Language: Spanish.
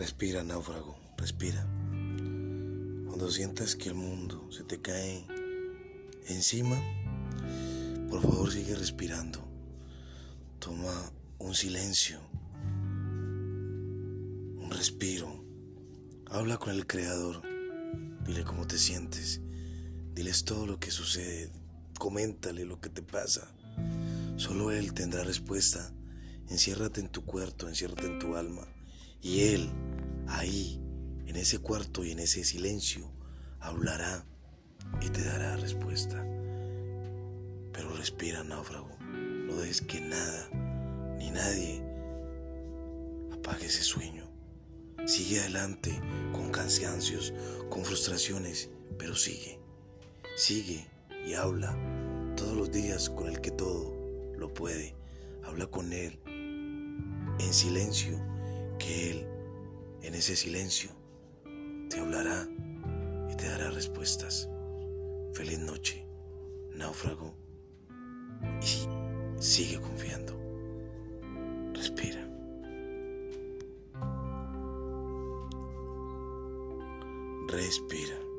Respira, náufrago, respira. Cuando sientas que el mundo se te cae encima, por favor sigue respirando. Toma un silencio, un respiro. Habla con el Creador. Dile cómo te sientes. Diles todo lo que sucede. Coméntale lo que te pasa. Solo Él tendrá respuesta. Enciérrate en tu cuarto, enciérrate en tu alma. Y Él, ahí, en ese cuarto y en ese silencio, hablará y te dará respuesta. Pero respira, náufrago. No dejes que nada ni nadie apague ese sueño. Sigue adelante con cansancios, con frustraciones, pero sigue. Sigue y habla todos los días con el que todo lo puede. Habla con Él en silencio que Él, en ese silencio, te hablará y te dará respuestas. Feliz noche, náufrago, y sigue confiando. Respira. Respira.